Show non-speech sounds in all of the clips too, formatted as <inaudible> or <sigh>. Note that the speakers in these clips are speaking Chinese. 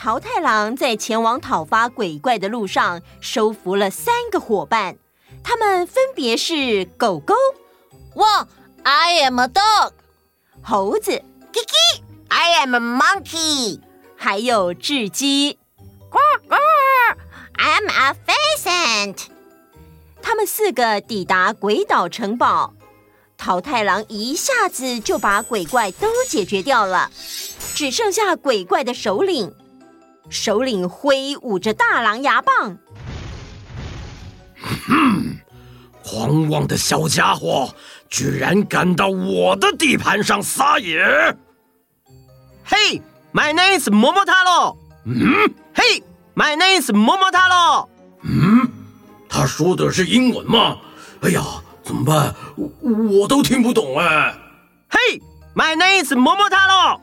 桃太郎在前往讨伐鬼怪的路上，收服了三个伙伴，他们分别是狗狗，哇，I am a dog；猴子，Kiki；I am a monkey；还有雉鸡，，I am a pheasant。他们四个抵达鬼岛城堡，桃太郎一下子就把鬼怪都解决掉了，只剩下鬼怪的首领。首领挥舞着大狼牙棒，哼！狂妄的小家伙，居然敢到我的地盘上撒野！嘿，My name is 摸摸他喽。嗯，嘿，My name is 摸摸他喽。嗯，他说的是英文吗？哎呀，怎么办？我我都听不懂哎。嘿，My name is 摸摸他喽。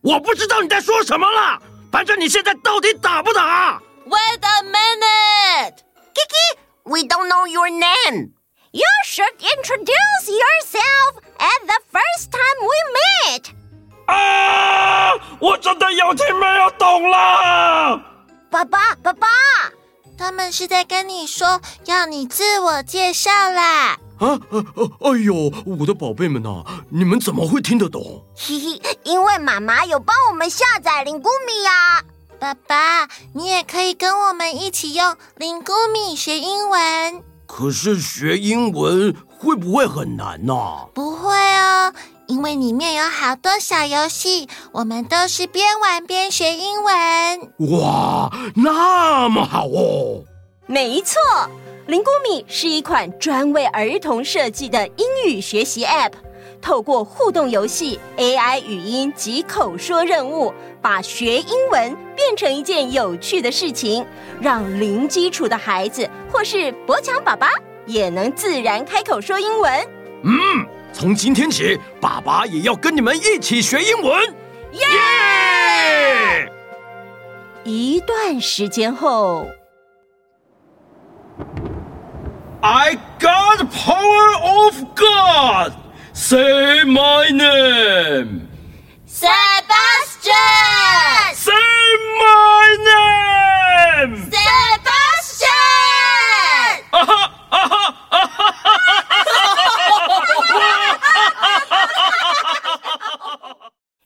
我不知道你在说什么了。反正你现在到底打不打？Wait a minute, Kiki, we don't know your name. You should introduce yourself at the first time we meet. 啊！我真的有听没有懂了。爸爸，爸爸，他们是在跟你说要你自我介绍啦。啊啊啊！哎呦，我的宝贝们呐，你们怎么会听得懂？嘿嘿，因为妈妈有帮我们下载灵谷米呀。爸爸，你也可以跟我们一起用灵谷米学英文。可是学英文会不会很难呐？不会哦，因为里面有好多小游戏，我们都是边玩边学英文。哇，那么好哦！没错。灵谷米是一款专为儿童设计的英语学习 App，透过互动游戏、AI 语音及口说任务，把学英文变成一件有趣的事情，让零基础的孩子或是博强爸爸也能自然开口说英文。嗯，从今天起，爸爸也要跟你们一起学英文。耶!一段时间后。I got the power of God. Say my name. Sebastian. Say my name. Sebastian. <laughs> 啊哈啊哈啊哈哈哈！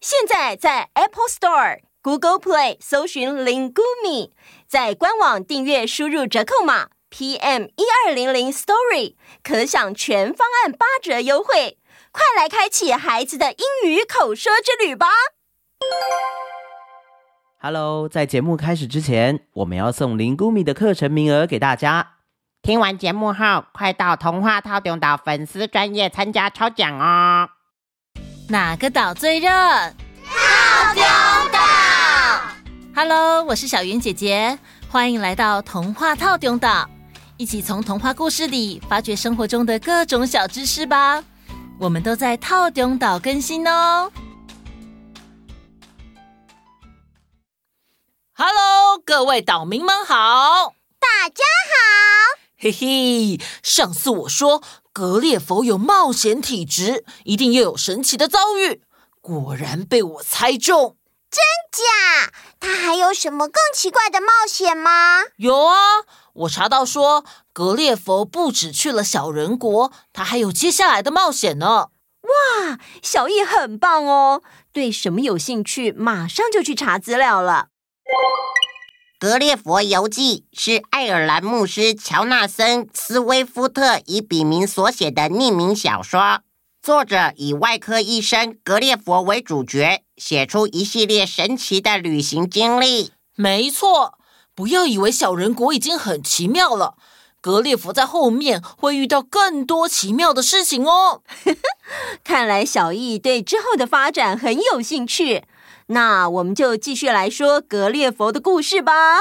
现在在 <laughs> Apple Store、Google Play 搜寻“灵菇米”，在官网订阅输入折扣码。 PM 一二零零 Story 可享全方案八折优惠，快来开启孩子的英语口说之旅吧！Hello，在节目开始之前，我们要送灵菇米的课程名额给大家。听完节目后，快到童话套用岛粉丝专业参加抽奖哦！哪个岛最热？透中岛！Hello，我是小云姐姐，欢迎来到童话透中岛。一起从童话故事里发掘生活中的各种小知识吧！我们都在套中岛更新哦。Hello，各位岛民们好！大家好！嘿嘿，上次我说格列佛有冒险体质，一定又有神奇的遭遇，果然被我猜中。真假？他还有什么更奇怪的冒险吗？有啊。我查到说，格列佛不止去了小人国，他还有接下来的冒险呢。哇，小艺很棒哦！对什么有兴趣，马上就去查资料了。《格列佛游记》是爱尔兰牧师乔纳森·斯威夫特以笔名所写的匿名小说，作者以外科医生格列佛为主角，写出一系列神奇的旅行经历。没错。不要以为小人国已经很奇妙了，格列佛在后面会遇到更多奇妙的事情哦。<laughs> 看来小艺对之后的发展很有兴趣，那我们就继续来说格列佛的故事吧。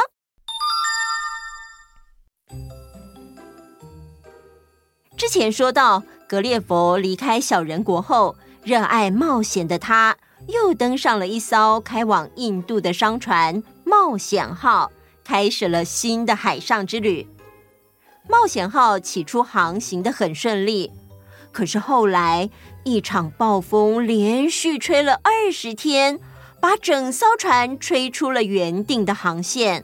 之前说到，格列佛离开小人国后，热爱冒险的他，又登上了一艘开往印度的商船“冒险号”。开始了新的海上之旅。冒险号起初航行的很顺利，可是后来一场暴风连续吹了二十天，把整艘船吹出了原定的航线。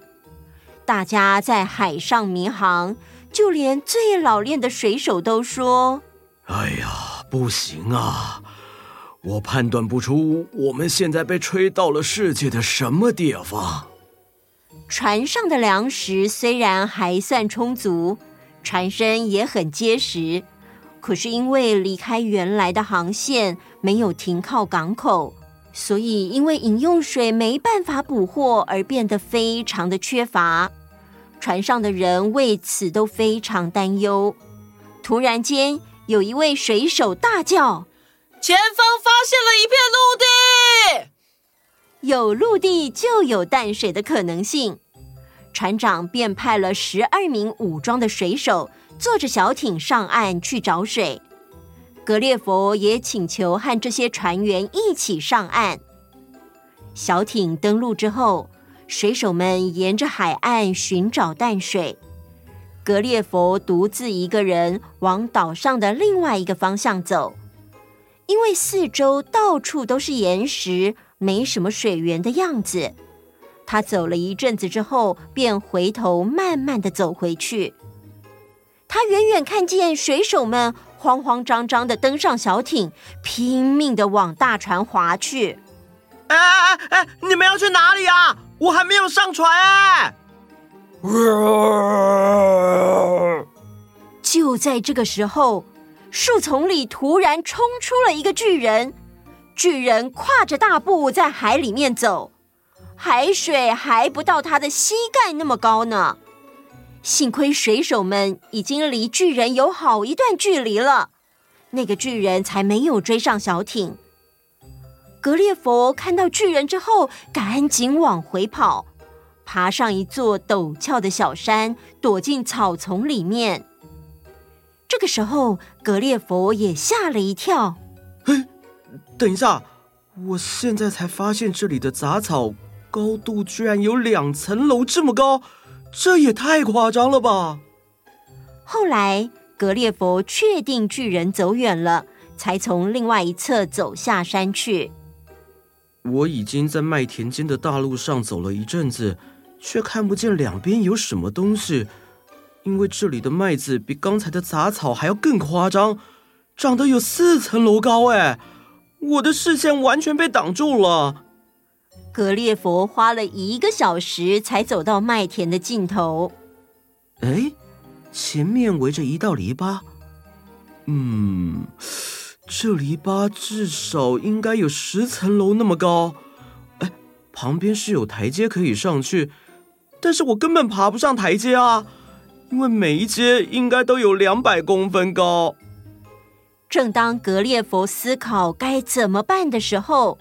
大家在海上迷航，就连最老练的水手都说：“哎呀，不行啊！我判断不出我们现在被吹到了世界的什么地方。”船上的粮食虽然还算充足，船身也很结实，可是因为离开原来的航线，没有停靠港口，所以因为饮用水没办法补货而变得非常的缺乏。船上的人为此都非常担忧。突然间，有一位水手大叫：“前方发现了一片陆地！”有陆地就有淡水的可能性。船长便派了十二名武装的水手坐着小艇上岸去找水。格列佛也请求和这些船员一起上岸。小艇登陆之后，水手们沿着海岸寻找淡水。格列佛独自一个人往岛上的另外一个方向走，因为四周到处都是岩石，没什么水源的样子。他走了一阵子之后，便回头慢慢的走回去。他远远看见水手们慌慌张张的登上小艇，拼命的往大船划去。哎哎哎！你们要去哪里啊？我还没有上船哎！就在这个时候，树丛里突然冲出了一个巨人。巨人跨着大步在海里面走。海水还不到他的膝盖那么高呢，幸亏水手们已经离巨人有好一段距离了，那个巨人才没有追上小艇。格列佛看到巨人之后，赶紧往回跑，爬上一座陡峭的小山，躲进草丛里面。这个时候，格列佛也吓了一跳。嘿，等一下，我现在才发现这里的杂草。高度居然有两层楼这么高，这也太夸张了吧！后来格列佛确定巨人走远了，才从另外一侧走下山去。我已经在麦田间的大路上走了一阵子，却看不见两边有什么东西，因为这里的麦子比刚才的杂草还要更夸张，长得有四层楼高哎！我的视线完全被挡住了。格列佛花了一个小时才走到麦田的尽头。哎，前面围着一道篱笆。嗯，这篱笆至少应该有十层楼那么高。哎，旁边是有台阶可以上去，但是我根本爬不上台阶啊，因为每一阶应该都有两百公分高。正当格列佛思考该怎么办的时候，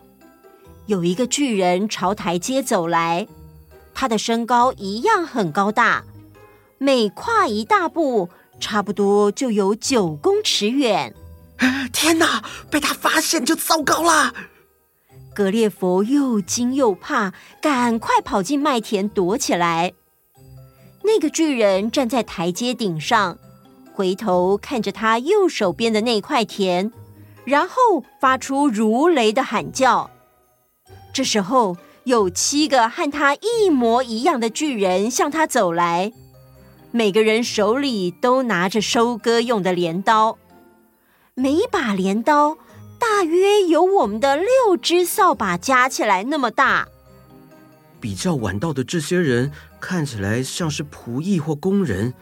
有一个巨人朝台阶走来，他的身高一样很高大，每跨一大步，差不多就有九公尺远。天哪，被他发现就糟糕了！格列佛又惊又怕，赶快跑进麦田躲起来。那个巨人站在台阶顶上，回头看着他右手边的那块田，然后发出如雷的喊叫。这时候，有七个和他一模一样的巨人向他走来，每个人手里都拿着收割用的镰刀，每把镰刀大约有我们的六只扫把加起来那么大。比较晚到的这些人看起来像是仆役或工人，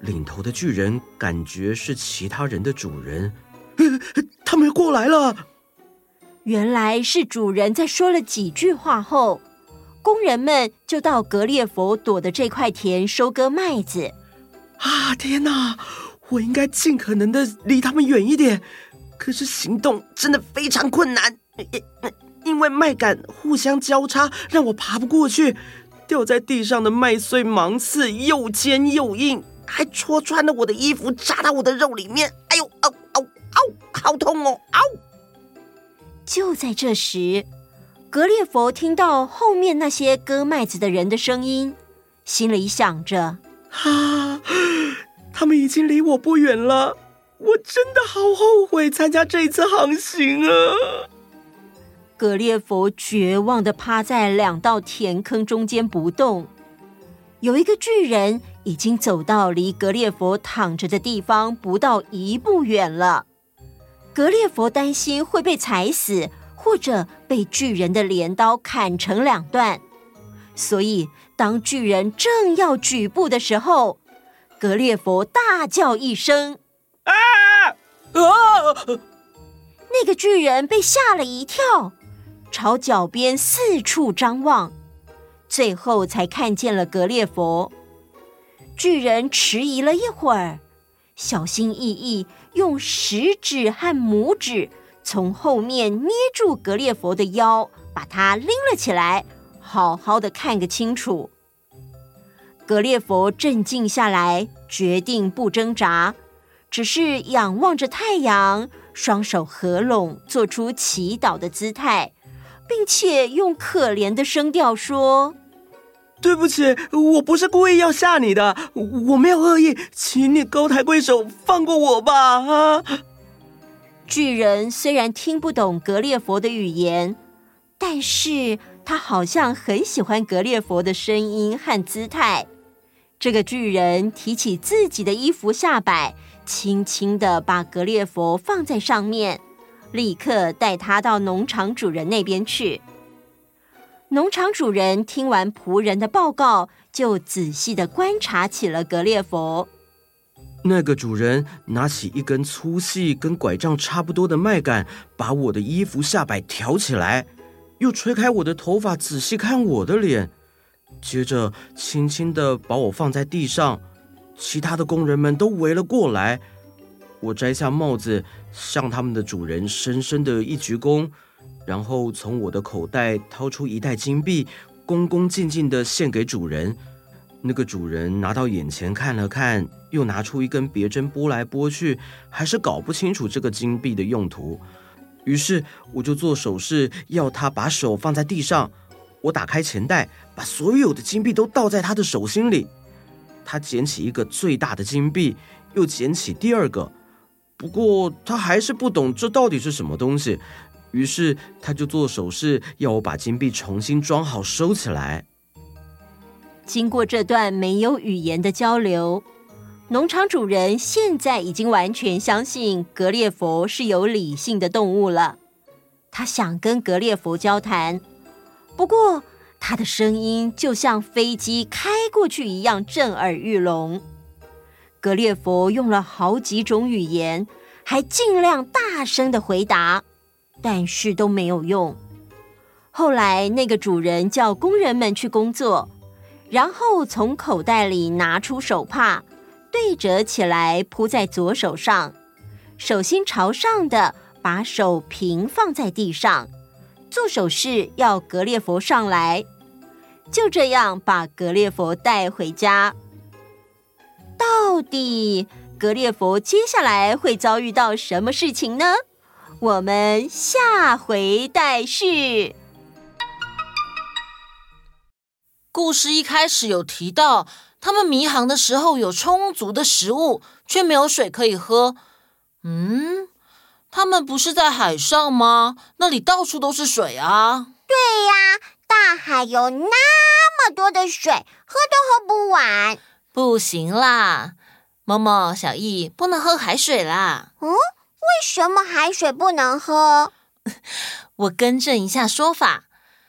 领头的巨人感觉是其他人的主人。<laughs> 他们过来了。原来是主人在说了几句话后，工人们就到格列佛躲的这块田收割麦子。啊，天哪！我应该尽可能的离他们远一点，可是行动真的非常困难，因为麦秆互相交叉，让我爬不过去。掉在地上的麦穗芒刺又尖又硬，还戳穿了我的衣服，扎到我的肉里面。哎呦，嗷嗷嗷，好痛哦！嗷！就在这时，格列佛听到后面那些割麦子的人的声音，心里想着：“啊，<gasps> 他们已经离我不远了，我真的好后悔参加这次航行啊！”格列佛绝望的趴在两道田坑中间不动。有一个巨人已经走到离格列佛躺着的地方不到一步远了。格列佛担心会被踩死，或者被巨人的镰刀砍成两段，所以当巨人正要举步的时候，格列佛大叫一声：“啊！”啊！那个巨人被吓了一跳，朝脚边四处张望，最后才看见了格列佛。巨人迟疑了一会儿，小心翼翼用食指和拇指从后面捏住格列佛的腰，把他拎了起来，好好的看个清楚。格列佛镇静下来，决定不挣扎。只是仰望着太阳，双手合拢，做出祈祷的姿态，并且用可怜的声调说：“对不起，我不是故意要吓你的，我没有恶意，请你高抬贵手，放过我吧！”啊！巨人虽然听不懂格列佛的语言，但是他好像很喜欢格列佛的声音和姿态。这个巨人提起自己的衣服下摆。轻轻的把格列佛放在上面，立刻带他到农场主人那边去。农场主人听完仆人的报告，就仔细地观察起了格列佛。那个主人拿起一根粗细跟拐杖差不多的麦稈，把我的衣服下摆挑起来，又吹开我的头发，仔细看我的脸，接着轻轻地把我放在地上。其他的工人们都围了过来，我摘下帽子，向他们的主人深深的一鞠躬，然后从我的口袋掏出一袋金币，恭恭敬敬的献给主人。那个主人拿到眼前看了看，又拿出一根别针拨来拨去，还是搞不清楚这个金币的用途。于是我就做手势，要他把手放在地上。我打开钱袋，把所有的金币都倒在他的手心里。他捡起一个最大的金币，又捡起第二个，不过他还是不懂这到底是什么东西，于是他就做手势要我把金币重新装好收起来。经过这段没有语言的交流，农场主人现在已经完全相信格列佛是有理性的动物了。他想跟格列佛交谈，不过。他的声音就像飞机开过去一样震耳欲聋。格列佛用了好几种语言，还尽量大声的回答，但是都没有用。后来，那个主人叫工人们去工作，然后从口袋里拿出手帕，对折起来铺在左手上，手心朝上的把手平放在地上。做手势要格列佛上来，就这样把格列佛带回家。到底格列佛接下来会遭遇到什么事情呢？我们下回待续。故事一开始有提到，他们迷航的时候有充足的食物，却没有水可以喝。嗯。他们不是在海上吗？那里到处都是水啊！对呀，大海有那么多的水，喝都喝不完。不行啦，某某、小易不能喝海水啦。嗯，为什么海水不能喝？<laughs> 我更正一下说法，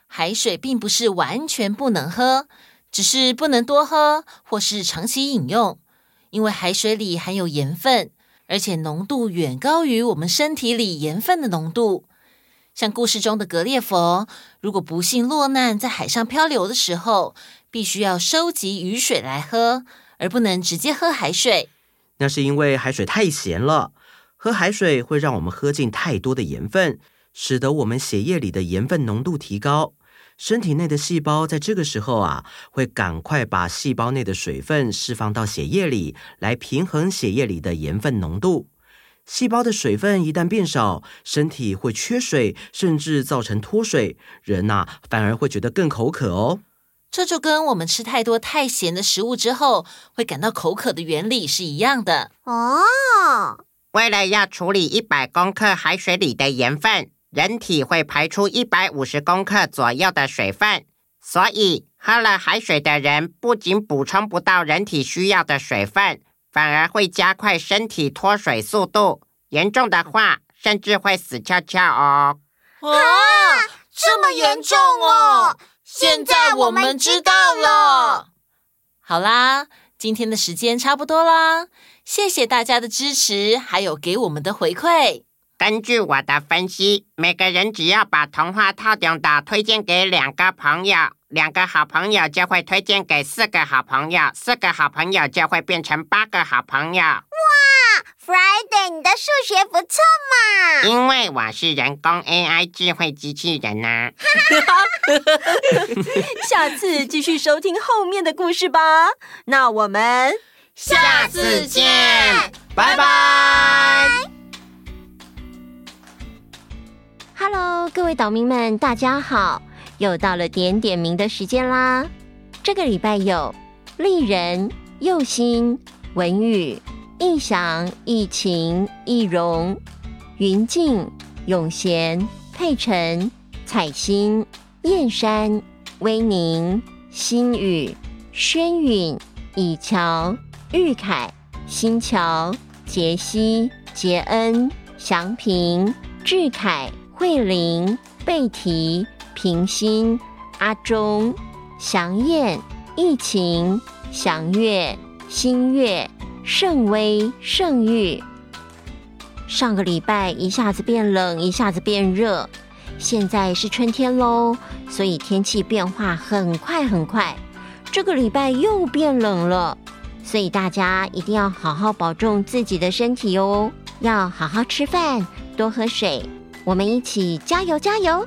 海水并不是完全不能喝，只是不能多喝或是长期饮用，因为海水里含有盐分。而且浓度远高于我们身体里盐分的浓度。像故事中的格列佛，如果不幸落难在海上漂流的时候，必须要收集雨水来喝，而不能直接喝海水。那是因为海水太咸了，喝海水会让我们喝进太多的盐分，使得我们血液里的盐分浓度提高。身体内的细胞在这个时候啊，会赶快把细胞内的水分释放到血液里，来平衡血液里的盐分浓度。细胞的水分一旦变少，身体会缺水，甚至造成脱水，人呐、啊、反而会觉得更口渴哦。这就跟我们吃太多太咸的食物之后会感到口渴的原理是一样的哦。为了要处理一百公克海水里的盐分。人体会排出一百五十公克左右的水分，所以喝了海水的人不仅补充不到人体需要的水分，反而会加快身体脱水速度，严重的话甚至会死翘翘哦。啊，这么严重哦！现在我们知道了。好啦，今天的时间差不多啦，谢谢大家的支持，还有给我们的回馈。根据我的分析，每个人只要把童话套中岛推荐给两个朋友，两个好朋友就会推荐给四个好朋友，四个好朋友就会变成八个好朋友。哇，Friday，你的数学不错嘛！因为我是人工 AI 智慧机器人呐、啊。<laughs> <laughs> 下次继续收听后面的故事吧。那我们下次见，拜拜。Hello，各位岛民们，大家好！又到了点点名的时间啦。这个礼拜有丽人、佑心、文宇、逸翔、逸晴、逸荣、云静、永贤、佩晨、彩心、燕山、威宁、新宇、轩允、以乔、玉凯、新桥、杰西、杰恩、祥平、志凯。慧玲、贝提、平心、阿忠、祥燕、逸晴、祥月、新月、盛威、盛玉。上个礼拜一下子变冷，一下子变热，现在是春天喽，所以天气变化很快很快。这个礼拜又变冷了，所以大家一定要好好保重自己的身体哦，要好好吃饭，多喝水。我们一起加油加油！